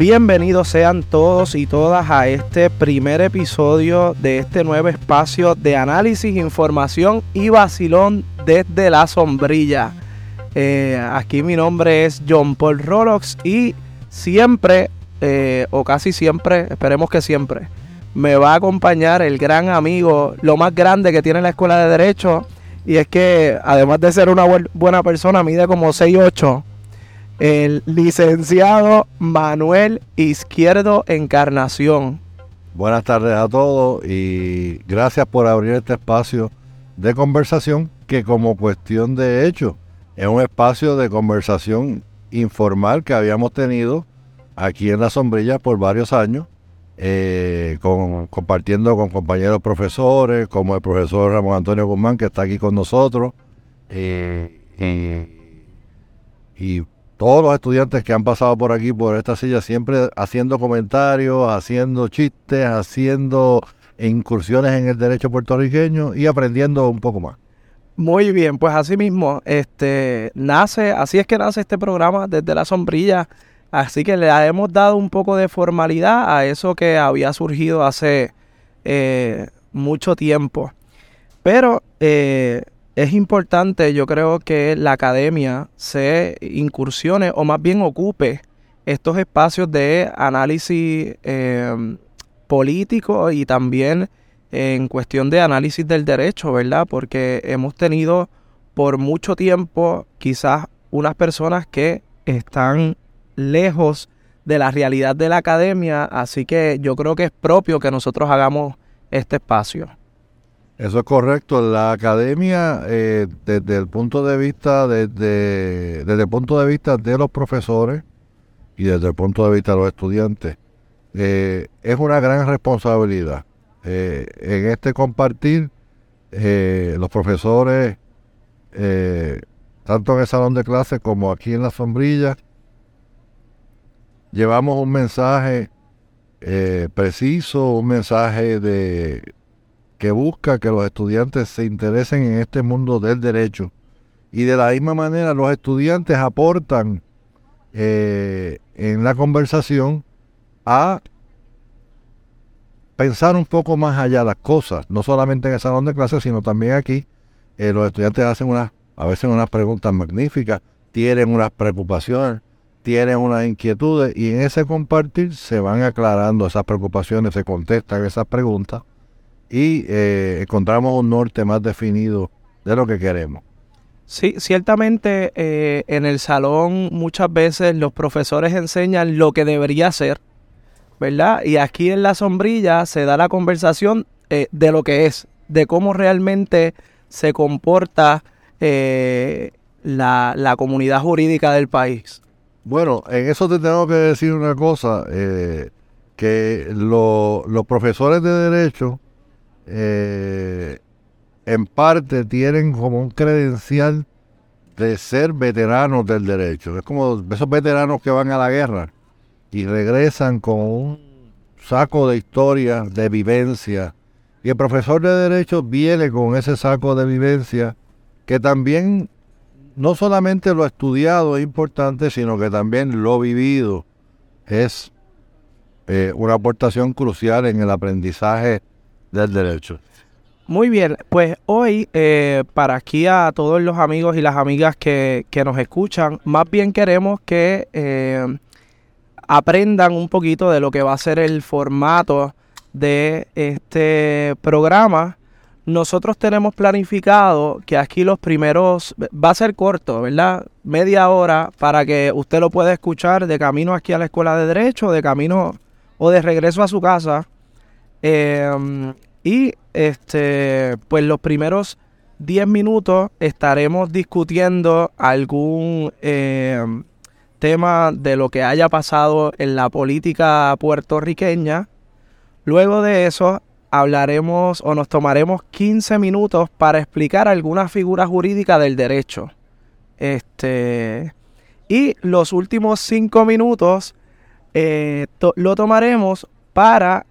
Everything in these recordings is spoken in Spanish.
Bienvenidos sean todos y todas a este primer episodio de este nuevo espacio de análisis, información y vacilón desde la sombrilla. Eh, aquí mi nombre es John Paul Rolox y siempre, eh, o casi siempre, esperemos que siempre, me va a acompañar el gran amigo, lo más grande que tiene la Escuela de Derecho. Y es que además de ser una buena persona, mide como 6'8 el licenciado Manuel Izquierdo Encarnación. Buenas tardes a todos y gracias por abrir este espacio de conversación que como cuestión de hecho es un espacio de conversación informal que habíamos tenido aquí en la sombrilla por varios años, eh, compartiendo con compañeros profesores, como el profesor Ramón Antonio Guzmán, que está aquí con nosotros, eh, y todos los estudiantes que han pasado por aquí, por esta silla, siempre haciendo comentarios, haciendo chistes, haciendo incursiones en el derecho puertorriqueño y aprendiendo un poco más. Muy bien, pues así mismo, este, nace, así es que nace este programa desde la sombrilla, así que le hemos dado un poco de formalidad a eso que había surgido hace eh, mucho tiempo. Pero eh, es importante, yo creo que la academia se incursione o más bien ocupe estos espacios de análisis em, político y también en cuestión de análisis del derecho, ¿verdad? Porque hemos tenido por mucho tiempo quizás unas personas que están lejos de la realidad de la academia, así que yo creo que es propio que nosotros hagamos este espacio. Eso es correcto. La academia, eh, desde el punto de vista, desde, el punto de vista de los profesores y desde el punto de vista de los estudiantes, eh, es una gran responsabilidad. Eh, en este compartir, los profesores, tanto en el salón de clase como aquí en la sombrilla, llevamos un mensaje preciso, un mensaje de que busca que los estudiantes se interesen en este mundo del derecho. Y de la misma manera los estudiantes aportan eh, en la conversación a pensar un poco más allá las cosas, no solamente en el salón de clases, sino también aquí. Eh, los estudiantes hacen unas, a veces unas preguntas magníficas, tienen unas preocupaciones, tienen unas inquietudes y en ese compartir se van aclarando esas preocupaciones, se contestan esas preguntas y eh, encontramos un norte más definido de lo que queremos. Sí, ciertamente eh, en el salón muchas veces los profesores enseñan lo que debería ser, ¿verdad? Y aquí en la sombrilla se da la conversación eh, de lo que es, de cómo realmente se comporta la, la, comunidad jurídica del país. Bueno, en eso te tengo que decir una cosa, que los profesores de derecho, eh, en parte tienen como un credencial de ser veteranos del derecho. Es como esos veteranos que van a la guerra y regresan con un saco de historia, de vivencia. Y el profesor de derecho viene con ese saco de vivencia que también no solamente lo estudiado es importante, sino que también lo vivido es eh, una aportación crucial en el aprendizaje del derecho. Muy bien, pues hoy eh, para aquí a todos los amigos y las amigas que, nos escuchan, más bien queremos que eh, aprendan un poquito de lo que va a ser el formato de este programa. Nosotros tenemos planificado que aquí los primeros, va a ser corto, ¿verdad? Media hora para que usted lo pueda escuchar de camino aquí a la escuela de derecho, de camino o de regreso a su casa. Eh, y este, pues los primeros 10 minutos estaremos discutiendo algún eh, tema de lo que haya pasado en la política puertorriqueña. Luego de eso hablaremos o nos tomaremos 15 minutos para explicar alguna figura jurídica del derecho. Este, y los últimos 5 minutos eh, lo tomaremos para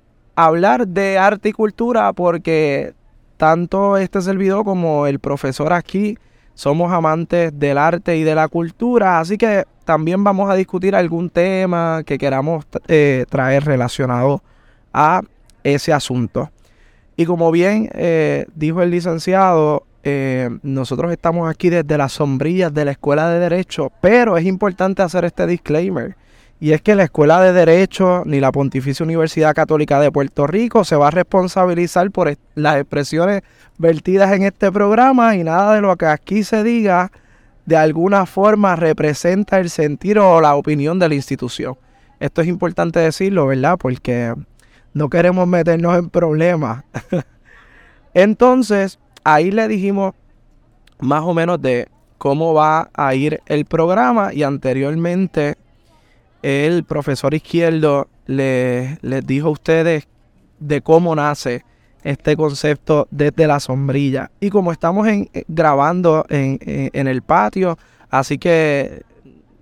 hablar de arte y cultura porque tanto este servidor como el profesor aquí somos amantes del arte y de la cultura, así que también vamos a discutir algún tema que queramos eh, traer relacionado a ese asunto. Y como bien eh, dijo el licenciado, eh, nosotros estamos aquí desde las sombrillas de la Escuela de Derecho, pero es importante hacer este disclaimer. Y es que la Escuela de Derecho ni la Pontificia Universidad Católica de Puerto Rico se va a responsabilizar por las expresiones vertidas en este programa y nada de lo que aquí se diga de alguna forma representa el sentir o la opinión de la institución. Esto es importante decirlo, ¿verdad? Porque no queremos meternos en problemas. Entonces, ahí le dijimos más o menos de cómo va a ir el programa y anteriormente el profesor izquierdo les, dijo a ustedes de cómo nace este concepto desde la sombrilla. Y como estamos en, eh, grabando en, en, el patio, así que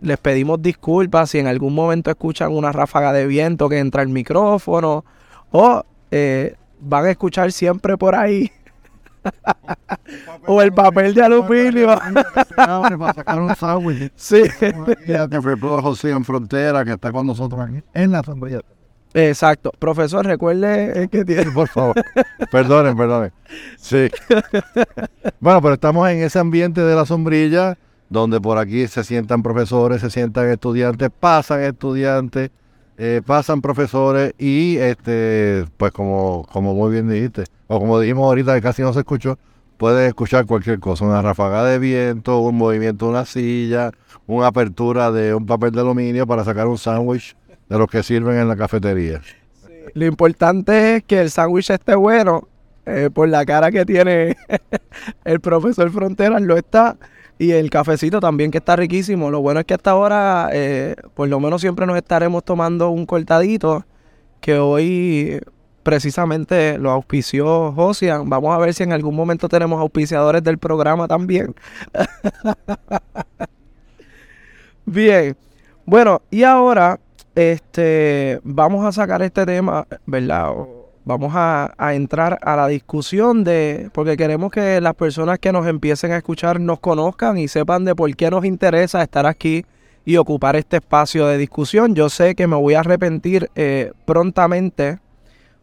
les pedimos disculpas si en algún momento escuchan una ráfaga de viento que entra el micrófono o eh, van a escuchar siempre por ahí. O el papel de aluminio. para sacar un sándwich. Sí. José en Frontera, que está con nosotros aquí, en la sombrilla. Exacto. Profesor, recuerde que tiene. Por favor. Perdonen, perdonen. Sí. Bueno, pero estamos en ese ambiente de la sombrilla, donde por aquí se sientan profesores, se sientan estudiantes, pasan estudiantes eh, pasan profesores y, este pues como, como muy bien dijiste, o como dijimos ahorita que casi no se escuchó, puedes escuchar cualquier cosa, una ráfaga de viento, un movimiento de una silla, una apertura de un papel de aluminio para sacar un sándwich de los que sirven en la cafetería. Lo importante es que el sándwich esté bueno, eh, por la cara que tiene el profesor Fronteras, lo está y el cafecito también que está riquísimo. Lo bueno es que hasta ahora, eh, por lo menos siempre nos estaremos tomando un cortadito. Que hoy precisamente lo auspició Josian. Vamos a ver si en algún momento tenemos auspiciadores del programa también. Bien. Bueno, y ahora este vamos a sacar este tema, ¿verdad? Vamos a, entrar a la discusión de, porque queremos que las personas que nos empiecen a escuchar nos conozcan y sepan de por qué nos interesa estar aquí y ocupar este espacio de discusión. Yo sé que me voy a arrepentir eh, prontamente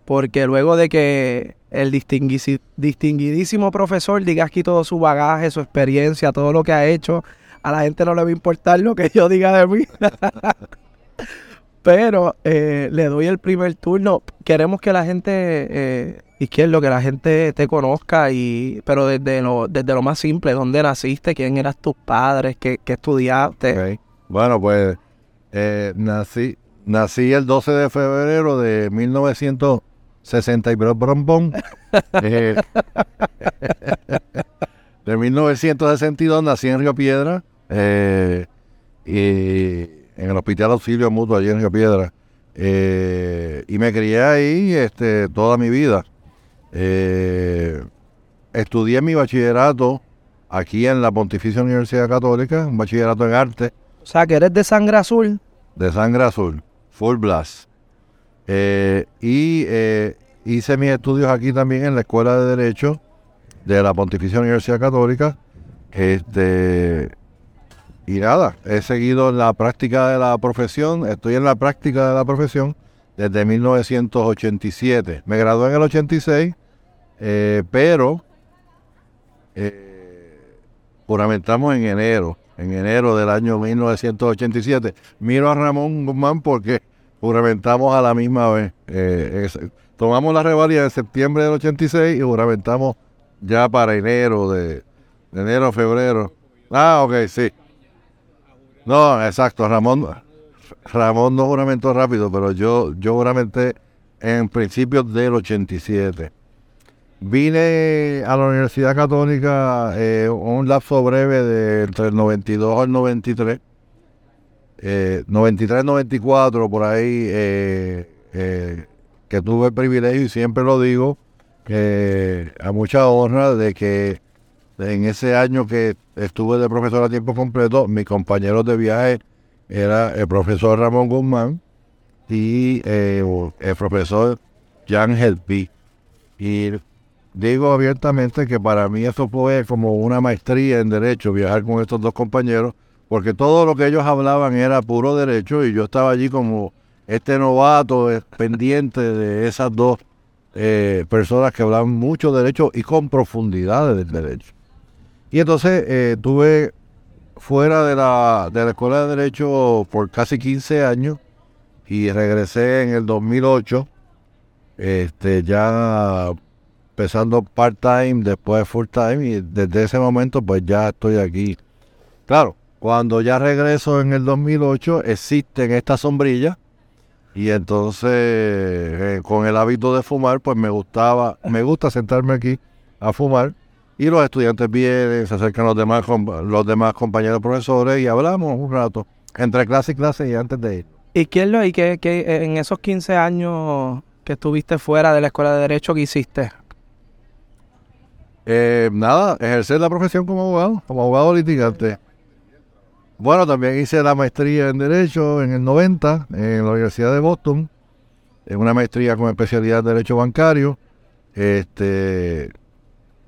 porque luego de que el distinguidísimo profesor diga aquí todo su bagaje, su experiencia, todo lo que ha hecho, a la gente no le va a importar lo que yo diga de mí. Pero eh, le doy el primer turno. Queremos que la gente, eh, izquierdo, que la gente te conozca, y pero desde lo, desde lo más simple, ¿dónde naciste? ¿Quién eras tus padres? ¿Qué, qué estudiaste? Bueno, pues eh, nací, nací el 12 de febrero de 1960 y brombón. eh, de 1962 nací en Río Piedra. Eh, y en el Hospital Auxilio Mutuo allí en Río Piedra. Eh, y me crié ahí este, toda mi vida. Eh, estudié mi bachillerato aquí en la Pontificia Universidad Católica, un bachillerato en arte. O sea, que eres de sangre azul. De sangre azul, full blast. Eh, y hice mis estudios aquí también en la Escuela de Derecho de la Pontificia Universidad Católica. Este, y nada, he seguido la práctica de la profesión, estoy en la práctica de la profesión desde 1987. Me gradué en el 86, eh, pero eh, juramentamos en enero, en enero del año 1987. Miro a Ramón Guzmán porque juramentamos a la misma vez. Eh, tomamos la revalida en septiembre del 86 y juramentamos ya para enero de, de enero, febrero. Ah, ok, sí. No, exacto. Ramón, Ramón no juramentó rápido, pero yo, yo juramenté en principios del 87. Vine a la Universidad Católica eh, un lapso breve de entre el 92 al 93. 93-94, eh, por ahí, eh, eh, que tuve el privilegio, y siempre lo digo, a mucha honra de que en ese año que estuve de profesor a tiempo completo, mis compañeros de viaje era el profesor Ramón Guzmán y eh, el profesor Jan Helpi. Y digo abiertamente que para mí eso fue como una maestría en derecho, viajar con estos dos compañeros, porque todo lo que ellos hablaban era puro derecho y yo estaba allí como este novato eh, pendiente de esas dos eh, personas que hablaban mucho derecho y con profundidad del derecho. Y entonces eh, tuve fuera de la, de la escuela de derecho por casi 15 años y regresé en el 2008, este, ya empezando part-time, después full-time y desde ese momento pues ya estoy aquí. Claro, cuando ya regreso en el 2008 existen estas sombrillas y entonces eh, con el hábito de fumar pues me gustaba, me gusta sentarme aquí a fumar y los estudiantes vienen, se acercan los demás, los demás compañeros profesores y hablamos un rato entre clase y clase y antes de ir. ¿Y qué es lo y qué, en esos 15 años que estuviste fuera de la escuela de derecho que hiciste? Eh, nada, ejercer la profesión como abogado, como abogado litigante. Bueno, también hice la maestría en Derecho en el 90 en la Universidad de Boston, en una maestría con especialidad en Derecho Bancario. Este,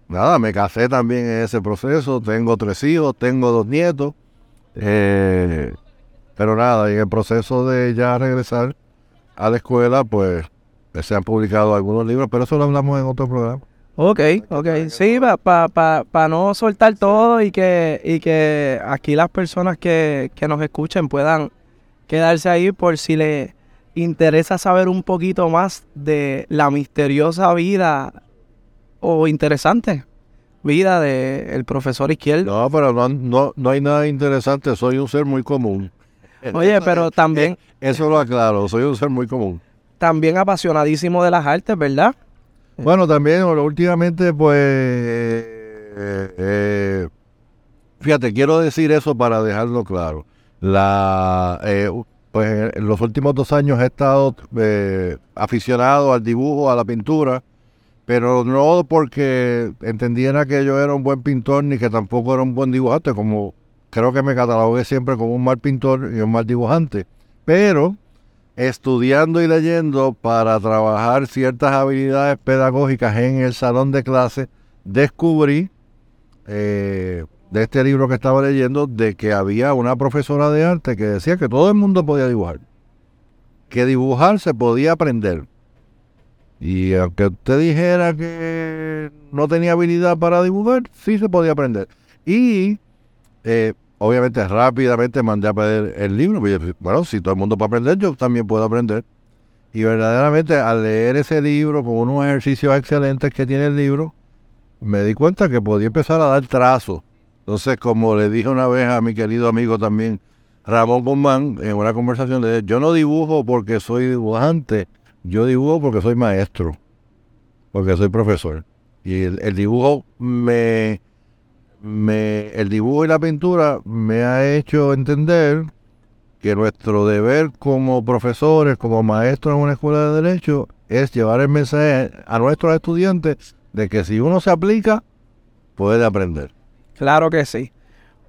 nada, me casé también en ese proceso, tengo tres hijos, tengo dos nietos. Eh, pero nada, en el proceso de ya regresar a la escuela, pues se han publicado algunos libros, pero eso lo hablamos en otro programa. Ok, ok. Sí, para pa, no soltar todo y que, y que aquí las personas que, que nos escuchen puedan quedarse ahí por si les interesa saber un poquito más de la misteriosa vida o interesante vida del profesor Izquierdo. No, pero no, no, no hay nada interesante, soy un ser muy común. Oye, pero también... Eh, eso lo aclaro, soy un ser muy común. También apasionadísimo de las artes, ¿verdad? Bueno, también últimamente, pues, eh, eh, fíjate, quiero decir eso para dejarlo claro. La, pues en los últimos dos años he estado aficionado al dibujo, a la pintura, pero no porque entendiera que yo era un buen pintor ni que tampoco era un buen dibujante, como creo que me catalogué siempre como un mal pintor y un mal dibujante. Pero estudiando y leyendo para trabajar ciertas habilidades pedagógicas en el salón de clase, descubrí eh, de este libro que estaba leyendo de que había una profesora de arte que decía que todo el mundo podía dibujar, que dibujar se podía aprender. Y aunque usted dijera que no tenía habilidad para dibujar, sí se podía aprender. Y eh, obviamente rápidamente mandé a pedir el libro. Bueno, si todo el mundo puede aprender, yo también puedo aprender. Y verdaderamente al leer ese libro con unos ejercicios excelentes que tiene el libro, me di cuenta que podía empezar a dar trazos. Entonces, como le dije una vez a mi querido amigo también, Ramón Guzmán, en una conversación, le dije, yo no dibujo porque soy dibujante, yo dibujo porque soy maestro, porque soy profesor. Y el dibujo me, me, el dibujo y la pintura me ha hecho entender que nuestro deber como profesores, como maestros en una escuela de derecho, es llevar el mensaje a nuestros estudiantes de que si uno se aplica, puede aprender. Claro que sí.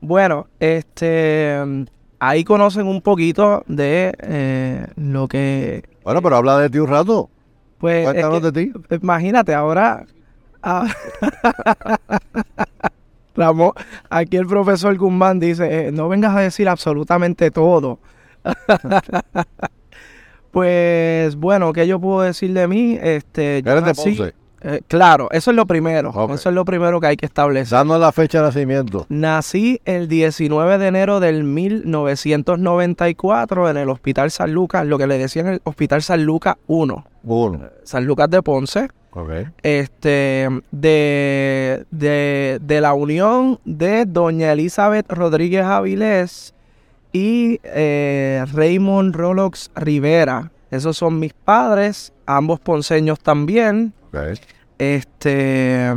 Bueno, este ahí conocen un poquito de eh, lo que. Bueno, pero habla de ti un rato. Pues. Cuéntanos de ti. Imagínate, ahora. Ah, Ramón, aquí el profesor Guzmán dice, eh, no vengas a decir absolutamente todo. pues bueno, ¿qué yo puedo decir de mí? Este, de eh, claro, eso es lo primero. Eso es lo primero que hay que establecer. Danos la fecha de nacimiento. Nací el 19 de enero del 1994 en el Hospital San Lucas, lo que le decían el Hospital San Lucas 1. 1. San Lucas de Ponce. Este, de, de, la unión de doña Elizabeth Rodríguez Avilés y eh, Raymond Rolox Rivera. Esos son mis padres, ambos ponceños también. Este.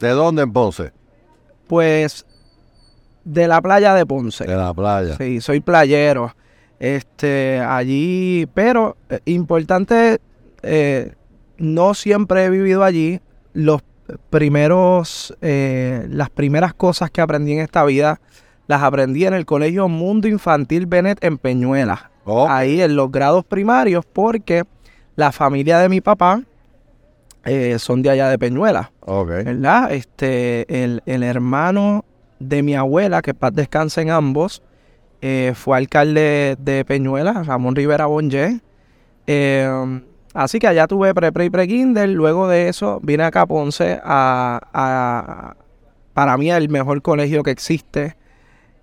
¿De dónde en Ponce? Pues de la playa de Ponce. De la playa. Sí, soy playero. Este, allí, pero eh, importante eh, no siempre he vivido allí. Los primeros, eh, las primeras cosas que aprendí en esta vida las aprendí en el Colegio Mundo Infantil Bennett en Peñuela. Oh. Ahí en los grados primarios, porque la familia de mi papá eh, son de allá de Peñuela. ¿Verdad? Este, el, el, hermano de mi abuela, que paz descansen ambos, eh, fue alcalde de Peñuela, Ramón Rivera Bonje. Eh, así que allá tuve pre-pre y pre-kinder. Luego de eso vine acá a Ponce a, a- para mí, el mejor colegio que existe,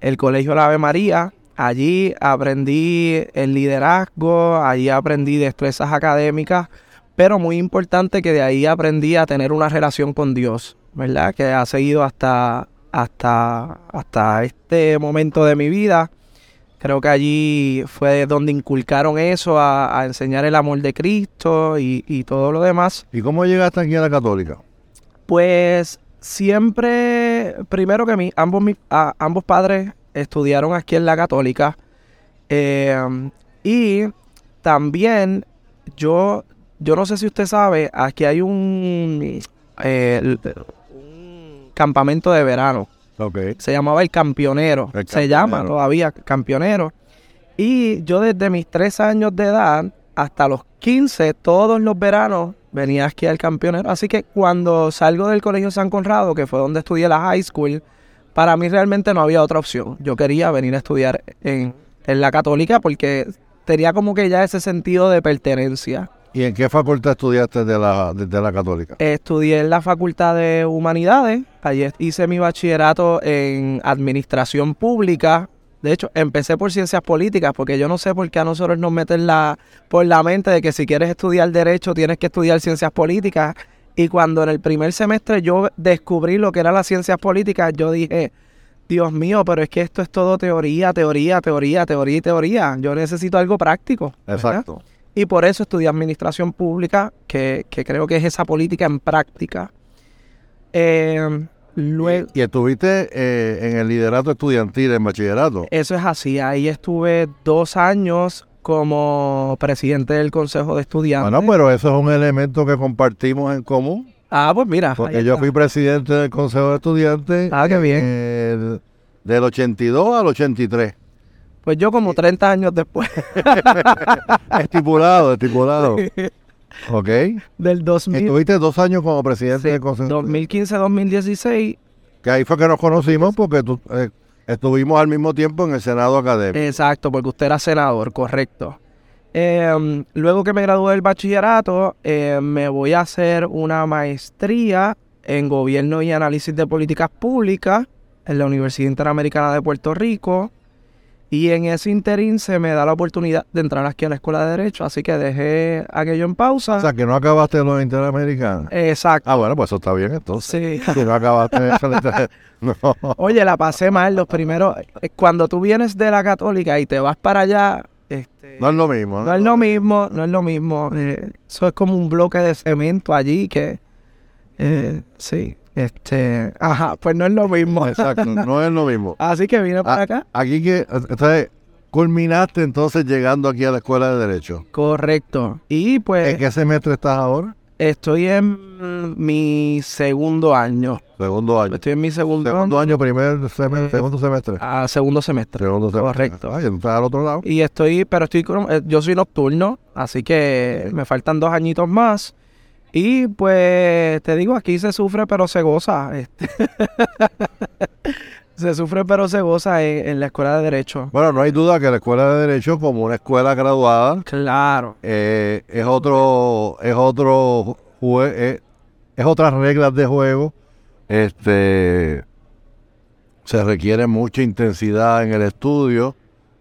el Colegio La Ave María. Allí aprendí el liderazgo, allí aprendí destrezas académicas, pero muy importante que de ahí aprendí a tener una relación con Dios, ¿verdad? Que ha seguido hasta, hasta, hasta este momento de mi vida. Creo que allí fue donde inculcaron eso, a, a enseñar el amor de Cristo y, y todo lo demás. ¿Y cómo llegaste aquí a la católica? Pues siempre, primero que mí, ambos, mi- a- ambos padres estudiaron aquí en la católica. eh, y también yo, yo no sé si usted sabe, aquí hay un, eh, un campamento de verano. Se llamaba el Campionero. El Se llama todavía Campionero. Y yo desde mis tres años de edad hasta los 15, todos los veranos, venía aquí al Campionero. Así que cuando salgo del Colegio San Conrado, que fue donde estudié la high school, para mí realmente no había otra opción. Yo quería venir a estudiar en, en la católica porque tenía como que ya ese sentido de pertenencia. ¿Y en qué facultad estudiaste de la, de, de la católica? Estudié en la Facultad de Humanidades. Allí hice mi bachillerato en Administración Pública. De hecho, empecé por Ciencias Políticas porque yo no sé por qué a nosotros nos meten la, por la mente de que si quieres estudiar Derecho tienes que estudiar Ciencias Políticas. Y cuando en el primer semestre yo descubrí lo que eran las Ciencias Políticas, yo dije, Dios mío, pero es que esto es todo teoría, teoría, teoría, teoría y teoría. Yo necesito algo práctico. ¿verdad? Y por eso estudié administración pública, que, que creo que es esa política en práctica. Eh, luego, ¿Y estuviste eh, en el liderato estudiantil en bachillerato? eso es así. Ahí estuve dos años como presidente del consejo de estudiantes. Bueno, pero eso es un elemento que compartimos en común. ah, pues mira. Porque yo fui presidente del Consejo de Estudiantes Ah, qué bien. el- del 82 al 83. Pues yo como 30 años después Estipulado, estipulado. ¿Ok? del 2000, Estuviste dos años como presidente sí, del Consejo. 2015-2016. Que ahí fue que nos conocimos porque tú, eh, estuvimos al mismo tiempo en el Senado Académico. Exacto, porque usted era senador, correcto. Eh, luego que me gradué del bachillerato, eh, me voy a hacer una maestría en Gobierno y Análisis de Políticas Públicas en la Universidad Interamericana de Puerto Rico. Y en ese interín se me da la oportunidad de entrar aquí a la Escuela de Derecho, así que dejé aquello en pausa. o sea, que no acabaste los interamericanos. Exacto. Ah, bueno, pues eso está bien entonces. Sí. Si no acabaste No. Oye, la pasé mal los primeros. eh, Cuando tú vienes de la católica y te vas para allá, este, No es lo mismo. No es lo mismo, no es lo mismo. eh, eso es como un bloque de cemento allí que... eh, sí, este... Ajá, pues no es lo mismo. Exacto, no es lo mismo. Así que vine para Ah, acá. Aquí que, entonces, culminaste entonces llegando aquí a la Escuela de Derecho. Correcto. Y pues ¿En qué semestre estás ahora? estoy en mi segundo año. Segundo año. Estoy en mi segundo, Segundo año, primer semestre, Eh, segundo semestre. ah, segundo semestre. Segundo semestre. correcto. Estás al otro lado. Y estoy, pero estoy, eh, yo soy nocturno, así que me faltan dos añitos más. Y pues te digo, aquí se sufre pero se goza. este. se sufre pero se goza en, en la escuela de Derecho. Bueno, no hay duda que la Escuela de Derecho, como una escuela graduada, Claro. eh, es otro, es otro eh, es otras reglas de juego. Este se requiere mucha intensidad en el estudio.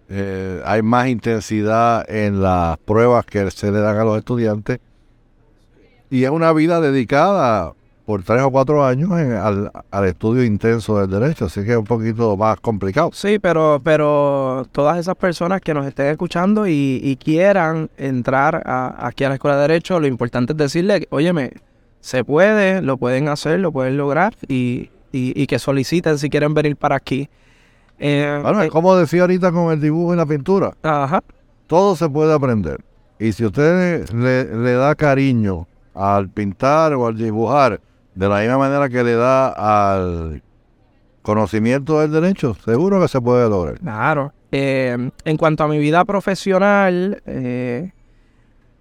eh, hay más intensidad en las pruebas que se le dan a los estudiantes. Y es una vida dedicada por tres o cuatro años en- al, al estudio intenso del derecho, así que es un poquito más complicado. Sí, pero, pero todas esas personas que nos estén escuchando y, y quieran entrar a- aquí a la Escuela de Derecho, lo importante es decirle, óyeme, se puede, lo pueden hacer, lo pueden lograr y, y- y que soliciten si quieren venir para aquí. Eh, Bueno, es eh, como decía ahorita con el dibujo y la pintura. ajá, todo se puede aprender. Y si usted le, le da cariño al pintar o al dibujar, de la misma manera que le da al conocimiento del derecho, seguro que se puede lograr. claro. Eh, en cuanto a mi vida profesional, eh,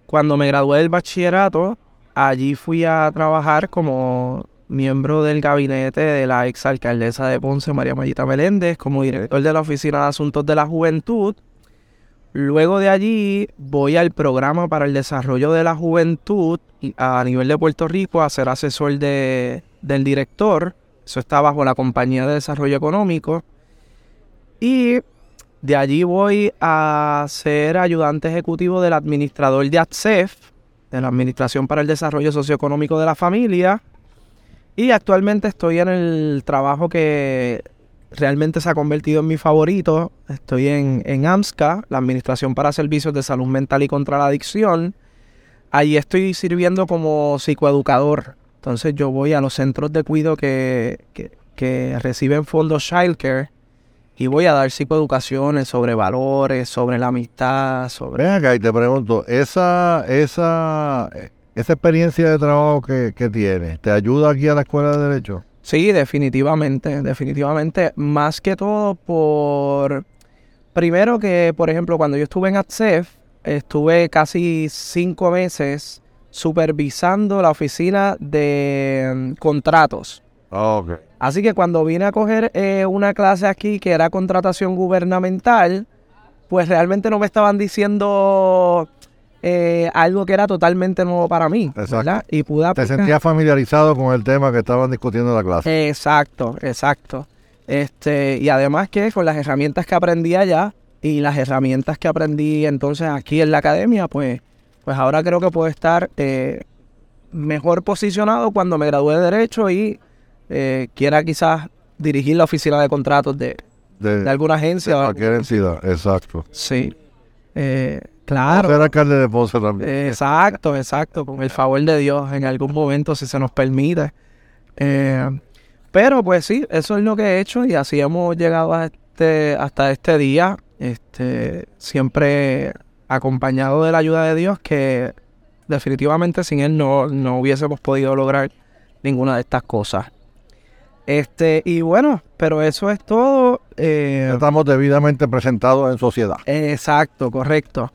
cuando me gradué del bachillerato, allí fui a trabajar como miembro del gabinete de la exalcaldesa de Ponce, María Mayita Meléndez, como director de la Oficina de Asuntos de la Juventud. Luego de allí voy al programa para el desarrollo de la juventud a nivel de Puerto Rico a ser asesor de, del director. Eso está bajo la Compañía de Desarrollo Económico. Y de allí voy a ser ayudante ejecutivo del administrador de ATSEF, de la Administración para el Desarrollo Socioeconómico de la Familia. Y actualmente estoy en el trabajo que realmente se ha convertido en mi favorito. Estoy en, en AMSCA, la Administración para Servicios de Salud Mental y contra la Adicción. Allí estoy sirviendo como psicoeducador. Entonces yo voy a los centros de cuidado que, que, que reciben fondos Childcare y voy a dar psicoeducaciones sobre valores, sobre la amistad, sobre... Ven acá y te pregunto, esa, esa, esa experiencia de trabajo que, que tienes, ¿te ayuda aquí a la Escuela de Derecho? Sí, definitivamente, definitivamente. Más que todo por... Primero que, por ejemplo, cuando yo estuve en ATSEF, estuve casi cinco meses supervisando la oficina de mm, contratos. Okay. Así que cuando vine a coger eh, una clase aquí que era contratación gubernamental, pues realmente no me estaban diciendo eh, algo que era totalmente nuevo para mí. ¿verdad? Y pude Te sentías familiarizado con el tema que estaban discutiendo en la clase. Exacto, exacto. Este, y además que con las herramientas que aprendí allá y las herramientas que aprendí entonces aquí en la academia, pues, pues ahora creo que puedo estar eh, mejor posicionado cuando me gradué de Derecho y eh, quiera quizás dirigir la oficina de contratos de, de, de alguna agencia. De cualquier entidad, exacto. Sí. Eh, claro. Ser alcalde de Ponce también. Exacto, exacto. Con el favor de Dios en algún momento, si se nos permite. Eh, pero pues sí, eso es lo que he hecho y así hemos llegado a este, hasta este día. Este, siempre acompañado de la ayuda de Dios que definitivamente sin Él no, no hubiésemos podido lograr ninguna de estas cosas. Este, y bueno, pero eso es todo. Eh, Estamos debidamente presentados en sociedad. Exacto, correcto.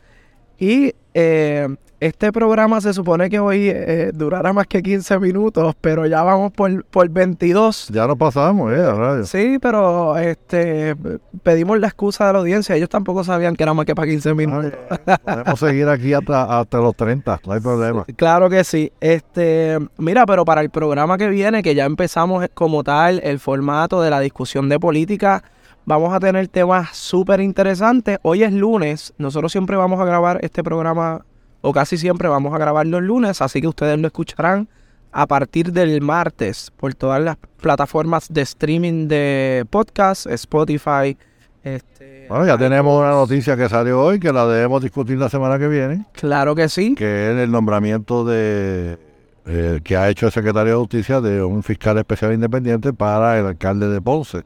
Y eh, este programa se supone que hoy eh, durará más que 15 minutos, pero ya vamos por, por 22. Ya nos pasamos, eh, radio. Sí, pero este pedimos la excusa de la audiencia. Ellos tampoco sabían que era más que para 15 minutos. Ay, podemos seguir aquí hasta, hasta los 30, no hay problema. Claro que sí. Este, mira, pero para el programa que viene, que ya empezamos como tal el formato de la discusión de política, vamos a tener temas súper interesantes. Hoy es lunes, nosotros siempre vamos a grabar este programa, o casi siempre vamos a grabar los lunes, así que ustedes lo escucharán a partir del martes por todas las plataformas de streaming de podcast, Spotify. Este, bueno, ya tenemos una noticia que salió hoy que la debemos discutir la semana que viene. Claro que sí. Que es el nombramiento de eh, que ha hecho el secretario de Justicia de un fiscal especial independiente para el alcalde de Ponce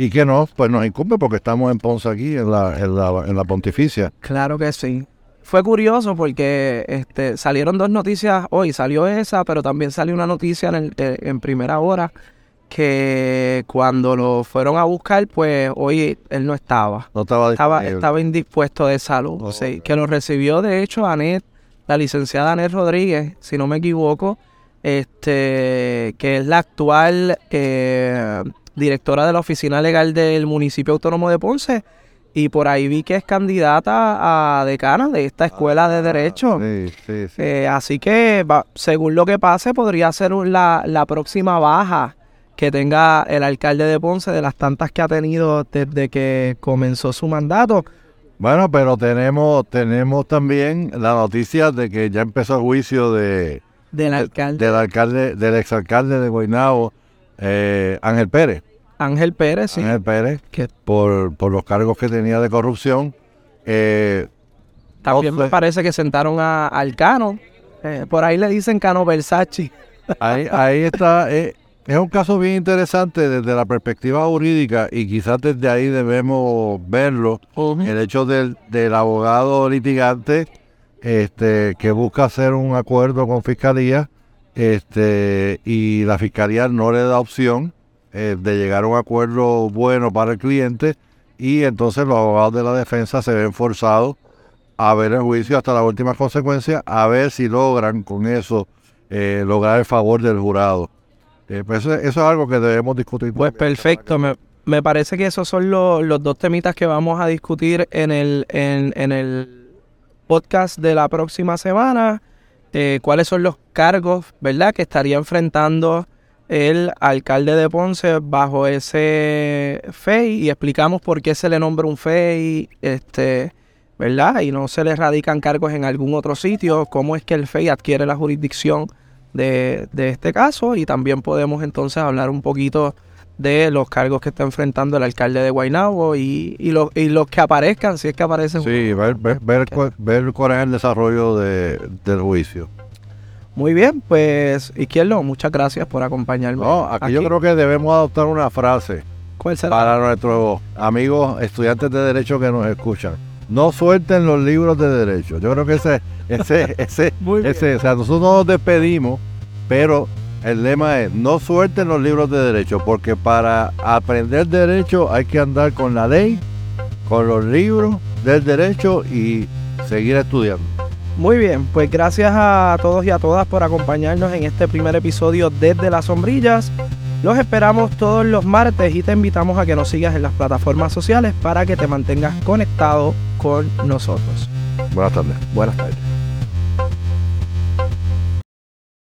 y que no, pues nos incumbe porque estamos en Ponce aquí, en la, en la, en la pontificia. Claro que sí. Fue curioso porque este, salieron dos noticias hoy, salió esa, pero también salió una noticia en, el, en primera hora que cuando lo fueron a buscar, pues hoy él no estaba. No estaba Estaba, estaba indispuesto de salud. Oh, sí, que lo recibió, de hecho, Anet, la licenciada Anet Rodríguez, si no me equivoco, este, que es la actual eh, directora de la oficina legal del municipio autónomo de Ponce. Y por ahí vi que es candidata a decana de esta escuela de Derecho. Sí, sí, sí. Eh, así que, va, según lo que pase, podría ser un- la, la próxima baja que tenga el alcalde de Ponce de las tantas que ha tenido desde que comenzó su mandato. Bueno, pero tenemos, tenemos también la noticia de que ya empezó el juicio de, Del alcalde del alcalde, del exalcalde de Guaynabo, eh, Ángel Pérez. Ángel Pérez, sí. Ángel Pérez, por, por los cargos que tenía de corrupción. Eh, también me parece que sentaron a, al Cano. Eh, por ahí le dicen Cano Versace. ahí, ahí está. eh, es un caso bien interesante desde la perspectiva jurídica y quizás desde ahí debemos verlo. El hecho del, del abogado litigante este, que busca hacer un acuerdo con fiscalía este, y la fiscalía no le da opción eh, de llegar a un acuerdo bueno para el cliente y entonces los abogados de la defensa se ven forzados a ver el juicio hasta las últimas consecuencias, a ver si logran con eso eh, lograr el favor del jurado. Eh, pues eso, eso es algo que debemos discutir. Pues perfecto, me, me parece que esos son los, los dos temitas que vamos a discutir en el, en, en el podcast de la próxima semana. Eh, ¿Cuáles son los cargos, verdad, que estaría enfrentando el alcalde de Ponce bajo ese FEI? Y explicamos por qué se le nombra un FEI, este, ¿verdad? Y no se le radican cargos en algún otro sitio. ¿Cómo es que el FEI adquiere la jurisdicción de, de este caso? Y también podemos entonces hablar un poquito de los cargos que está enfrentando el alcalde de Guaynabo y, y, lo- y los que aparezcan, si es que aparecen. Sí, ver, ver, ver, cu- ver cuál es el desarrollo de, del juicio. Muy bien, pues Izquierdo, muchas gracias por acompañarme. No, aquí, yo creo que debemos adoptar una frase ¿Cuál será? para nuestros amigos estudiantes de Derecho que nos escuchan. No suelten los libros de Derecho. Yo creo que ese, ese, ese, ese, o sea, nosotros no nos despedimos, pero el lema es no suelten los libros de Derecho, porque para aprender Derecho hay que andar con la ley, con los libros del Derecho y seguir estudiando. Muy bien, pues gracias a todos y a todas por acompañarnos en este primer episodio desde las sombrillas. Los esperamos todos los martes y te invitamos a que nos sigas en las plataformas sociales para que te mantengas conectado con nosotros. Buenas tardes. Buenas tardes.